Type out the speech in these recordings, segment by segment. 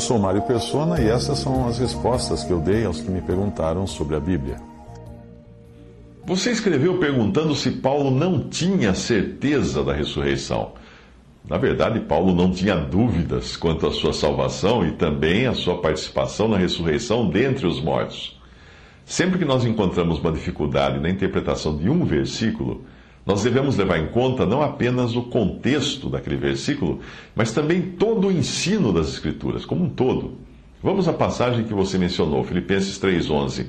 Eu sou Mário Persona e essas são as respostas que eu dei aos que me perguntaram sobre a Bíblia. Você escreveu perguntando se Paulo não tinha certeza da ressurreição. Na verdade, Paulo não tinha dúvidas quanto à sua salvação e também à sua participação na ressurreição dentre os mortos. Sempre que nós encontramos uma dificuldade na interpretação de um versículo, nós devemos levar em conta não apenas o contexto daquele versículo, mas também todo o ensino das Escrituras, como um todo. Vamos à passagem que você mencionou, Filipenses 3,11.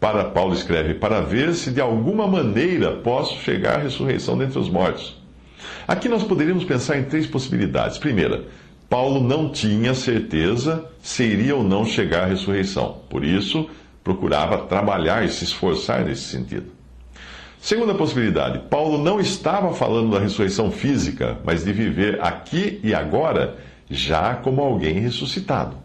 Para Paulo escreve: Para ver se de alguma maneira posso chegar à ressurreição dentre os mortos. Aqui nós poderíamos pensar em três possibilidades. Primeira, Paulo não tinha certeza se iria ou não chegar à ressurreição. Por isso, procurava trabalhar e se esforçar nesse sentido. Segunda possibilidade, Paulo não estava falando da ressurreição física, mas de viver aqui e agora já como alguém ressuscitado.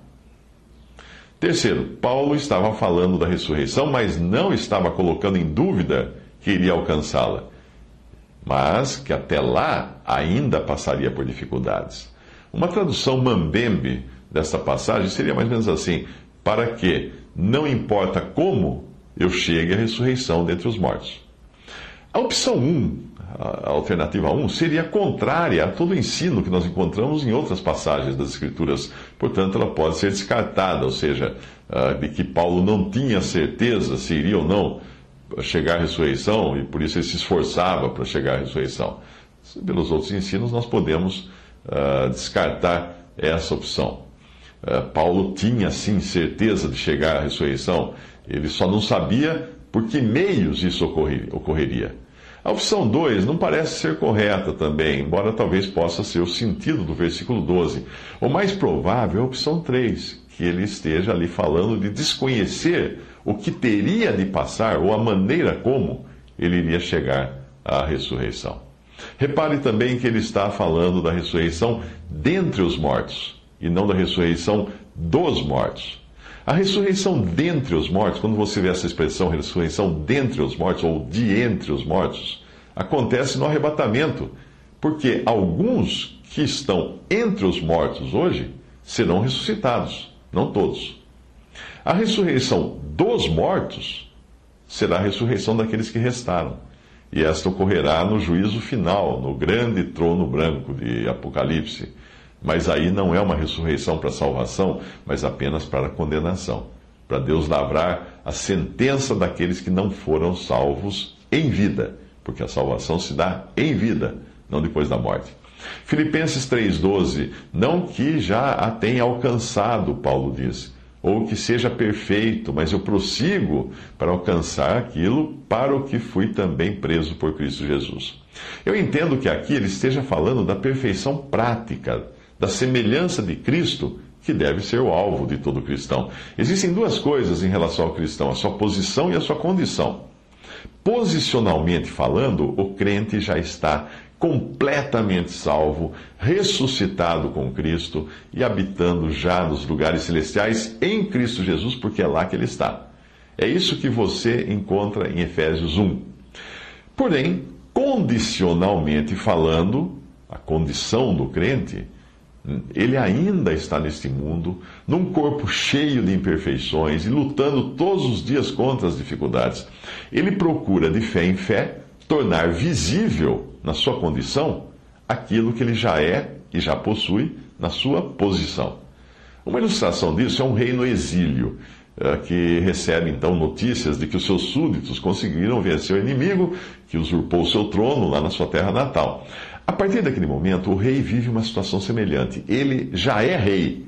Terceiro, Paulo estava falando da ressurreição, mas não estava colocando em dúvida que iria alcançá-la, mas que até lá ainda passaria por dificuldades. Uma tradução mambembe desta passagem seria mais ou menos assim: para que, não importa como, eu chegue à ressurreição dentre os mortos. A opção 1, a alternativa 1, seria contrária a todo o ensino que nós encontramos em outras passagens das Escrituras. Portanto, ela pode ser descartada, ou seja, de que Paulo não tinha certeza se iria ou não chegar à ressurreição e por isso ele se esforçava para chegar à ressurreição. Pelos outros ensinos, nós podemos uh, descartar essa opção. Uh, Paulo tinha sim certeza de chegar à ressurreição, ele só não sabia por que meios isso ocorreria. A opção 2 não parece ser correta também, embora talvez possa ser o sentido do versículo 12. O mais provável é a opção 3, que ele esteja ali falando de desconhecer o que teria de passar ou a maneira como ele iria chegar à ressurreição. Repare também que ele está falando da ressurreição dentre os mortos e não da ressurreição dos mortos. A ressurreição dentre os mortos, quando você vê essa expressão ressurreição dentre os mortos ou de entre os mortos, acontece no arrebatamento, porque alguns que estão entre os mortos hoje serão ressuscitados, não todos. A ressurreição dos mortos será a ressurreição daqueles que restaram. E esta ocorrerá no juízo final, no grande trono branco de Apocalipse. Mas aí não é uma ressurreição para salvação, mas apenas para condenação. Para Deus lavrar a sentença daqueles que não foram salvos em vida. Porque a salvação se dá em vida, não depois da morte. Filipenses 3,12: Não que já a tenha alcançado, Paulo diz ou que seja perfeito, mas eu prossigo para alcançar aquilo para o que fui também preso por Cristo Jesus. Eu entendo que aqui ele esteja falando da perfeição prática, da semelhança de Cristo, que deve ser o alvo de todo cristão. Existem duas coisas em relação ao cristão: a sua posição e a sua condição. Posicionalmente falando, o crente já está completamente salvo, ressuscitado com Cristo e habitando já nos lugares celestiais em Cristo Jesus, porque é lá que ele está. É isso que você encontra em Efésios 1. Porém, condicionalmente falando, a condição do crente, ele ainda está neste mundo, num corpo cheio de imperfeições e lutando todos os dias contra as dificuldades. Ele procura de fé em fé tornar visível na sua condição aquilo que ele já é e já possui na sua posição. Uma ilustração disso é um rei no exílio, eh, que recebe então notícias de que os seus súditos conseguiram vencer o inimigo que usurpou o seu trono lá na sua terra natal. A partir daquele momento, o rei vive uma situação semelhante. Ele já é rei,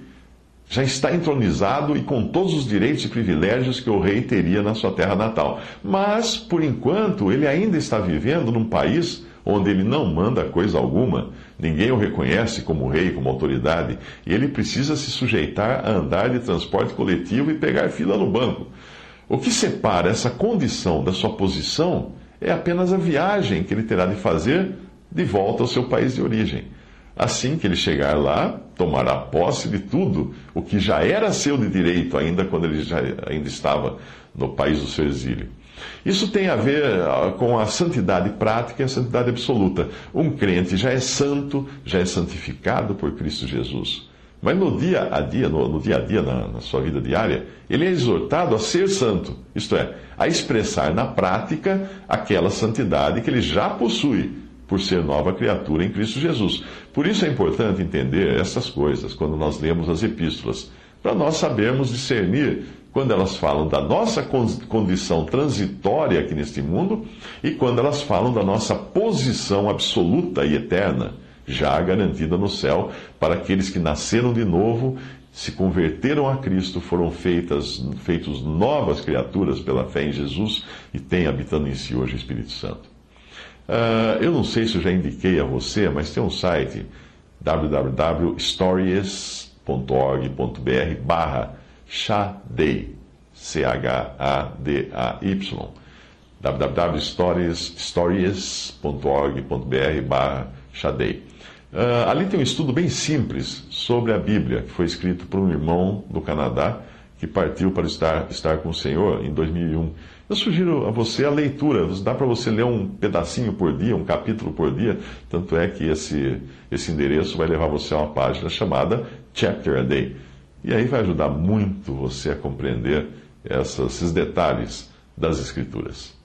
já está entronizado e com todos os direitos e privilégios que o rei teria na sua terra natal. Mas, por enquanto, ele ainda está vivendo num país onde ele não manda coisa alguma, ninguém o reconhece como rei, como autoridade, e ele precisa se sujeitar a andar de transporte coletivo e pegar fila no banco. O que separa essa condição da sua posição é apenas a viagem que ele terá de fazer de volta ao seu país de origem. Assim que ele chegar lá, tomará posse de tudo o que já era seu de direito, ainda quando ele já, ainda estava no país do seu exílio. Isso tem a ver ah, com a santidade prática e a santidade absoluta. Um crente já é santo, já é santificado por Cristo Jesus. Mas no dia a dia, no, no dia a dia, na, na, sua vida diária, ele é exortado a ser santo, isto é, a expressar na prática aquela santidade que ele já possui, por ser nova criatura em Cristo Jesus. Por isso é importante entender essas coisas quando nós lemos as epístolas, para nós sabermos discernir quando elas falam da nossa condição transitória aqui neste mundo e quando elas falam da nossa posição absoluta e eterna, já garantida no céu, para aqueles que nasceram de novo, se converteram a Cristo, foram feitas, feitos novas criaturas pela fé em Jesus e têm habitando em si hoje o Espírito Santo. Uh, eu não sei se eu já indiquei a você, mas tem um site www.stories.org.br barra Chadei, C-H-A-D-A-Y, www.stories.org.br barra Chadei. Uh, ali tem um estudo bem simples sobre a Bíblia, que foi escrito por um irmão do Canadá que partiu para estar, estar com o Senhor em 2001. Eu sugiro a você a leitura, dá para você ler um pedacinho por dia, um capítulo por dia, tanto é que esse, esse endereço vai levar você a uma página chamada Chapter a Day. E aí vai ajudar muito você a compreender essas, esses detalhes das Escrituras.